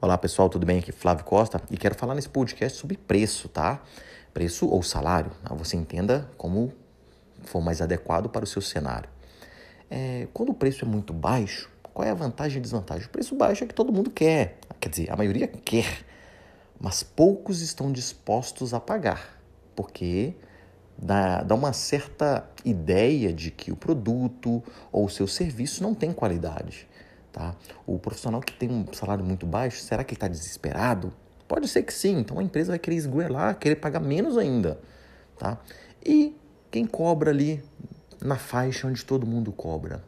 Olá pessoal, tudo bem? Aqui é Flávio Costa e quero falar nesse podcast sobre preço, tá? Preço ou salário, tá? você entenda como for mais adequado para o seu cenário. É, quando o preço é muito baixo, qual é a vantagem e desvantagem? O preço baixo é que todo mundo quer, quer dizer, a maioria quer, mas poucos estão dispostos a pagar, porque dá, dá uma certa ideia de que o produto ou o seu serviço não tem qualidade. Tá? O profissional que tem um salário muito baixo, será que ele está desesperado? Pode ser que sim, então a empresa vai querer esgoelar, querer pagar menos ainda. Tá? E quem cobra ali na faixa onde todo mundo cobra?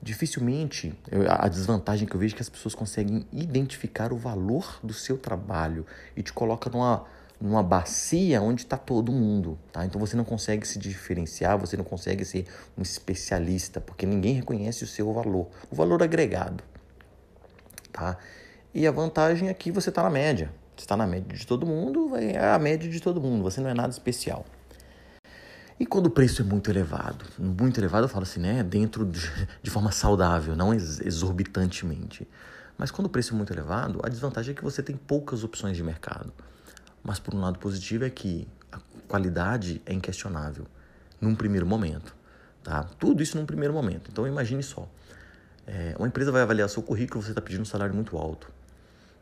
Dificilmente, a desvantagem que eu vejo é que as pessoas conseguem identificar o valor do seu trabalho e te coloca numa, numa bacia onde está todo mundo, tá? Então você não consegue se diferenciar, você não consegue ser um especialista, porque ninguém reconhece o seu valor, o valor agregado, tá? E a vantagem é que você está na média, você está na média de todo mundo, é a média de todo mundo, você não é nada especial. E quando o preço é muito elevado, muito elevado eu falo assim, né, dentro de, de forma saudável, não exorbitantemente. Mas quando o preço é muito elevado, a desvantagem é que você tem poucas opções de mercado. Mas por um lado positivo é que a qualidade é inquestionável num primeiro momento, tá? Tudo isso num primeiro momento. Então imagine só, é, uma empresa vai avaliar seu currículo, você está pedindo um salário muito alto,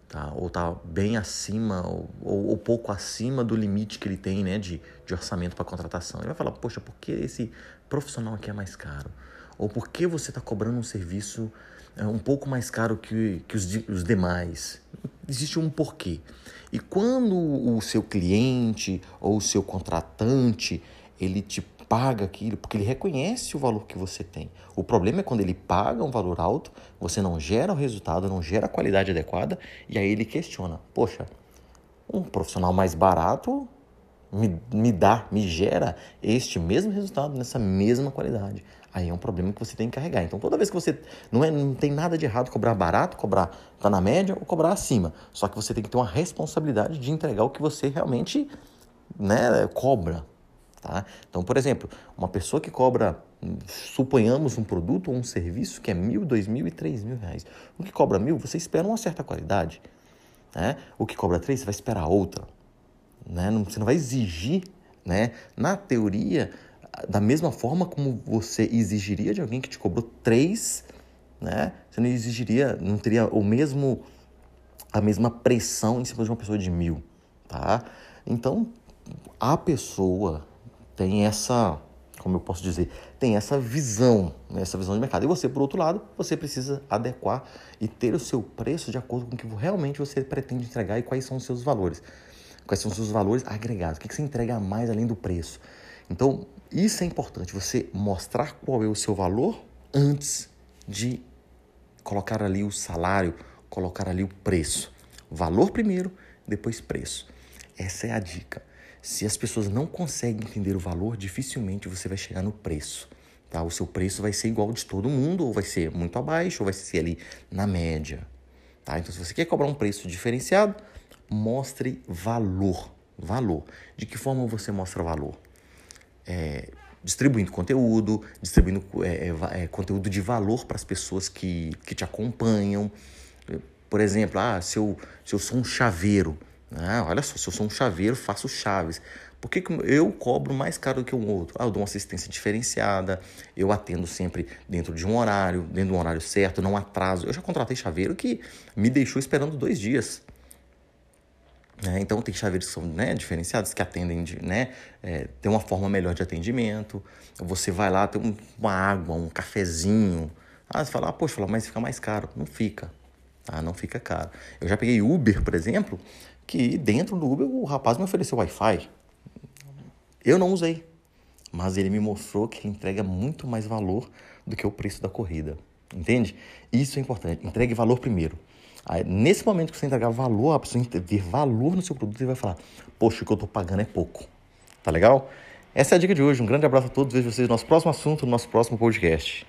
tá? Ou está bem acima ou, ou, ou, pouco acima do limite que ele tem, né, de, de orçamento para contratação. Ele vai falar, poxa, por que esse profissional aqui é mais caro? Ou por que você está cobrando um serviço é, um pouco mais caro que, que os, os demais? Existe um porquê. E quando o seu cliente ou o seu contratante, ele te paga aquilo, porque ele reconhece o valor que você tem. O problema é quando ele paga um valor alto, você não gera o resultado, não gera a qualidade adequada, e aí ele questiona: poxa, um profissional mais barato me, me dá, me gera este mesmo resultado nessa mesma qualidade. Aí é um problema que você tem que carregar. Então, toda vez que você. Não, é, não tem nada de errado cobrar barato, cobrar tá na média ou cobrar acima. Só que você tem que ter uma responsabilidade de entregar o que você realmente né, cobra. Tá? Então, por exemplo, uma pessoa que cobra, suponhamos, um produto ou um serviço que é mil, dois mil e três mil reais. O que cobra mil, você espera uma certa qualidade. Né? O que cobra três, você vai esperar outra. Né? Não, você não vai exigir, né? na teoria, da mesma forma como você exigiria de alguém que te cobrou três, né? Você não exigiria, não teria o mesmo a mesma pressão em cima de uma pessoa de mil, tá? Então a pessoa tem essa, como eu posso dizer, tem essa visão, né? essa visão de mercado. E você, por outro lado, você precisa adequar e ter o seu preço de acordo com o que realmente você pretende entregar e quais são os seus valores. Quais são os seus valores agregados? O que você entrega mais além do preço? Então, isso é importante, você mostrar qual é o seu valor antes de colocar ali o salário, colocar ali o preço. Valor primeiro, depois preço. Essa é a dica. Se as pessoas não conseguem entender o valor, dificilmente você vai chegar no preço. Tá? O seu preço vai ser igual de todo mundo, ou vai ser muito abaixo, ou vai ser ali na média. Tá? Então, se você quer cobrar um preço diferenciado, mostre valor. Valor. De que forma você mostra valor? É, distribuindo conteúdo, distribuindo é, é, é conteúdo de valor para as pessoas que, que te acompanham. Por exemplo, ah, se eu, se eu sou um chaveiro, ah, olha só, se eu sou um chaveiro, faço chaves. Por que, que eu cobro mais caro do que um outro? Ah, eu dou uma assistência diferenciada, eu atendo sempre dentro de um horário, dentro de um horário certo, não atraso. Eu já contratei chaveiro que me deixou esperando dois dias. É, então, tem chaveiros que são né, diferenciados, que atendem, de, né, é, tem uma forma melhor de atendimento. Você vai lá, tem uma água, um cafezinho. Ah, você fala, ah, poxa, mas fica mais caro. Não fica, tá? Não fica caro. Eu já peguei Uber, por exemplo, que dentro do Uber o rapaz me ofereceu Wi-Fi. Eu não usei, mas ele me mostrou que entrega muito mais valor do que o preço da corrida. Entende? Isso é importante. Entregue valor primeiro. Aí, nesse momento que você entregar valor, a pessoa ver valor no seu produto, ele vai falar: Poxa, o que eu estou pagando é pouco. Tá legal? Essa é a dica de hoje. Um grande abraço a todos. Vejo vocês no nosso próximo assunto, no nosso próximo podcast.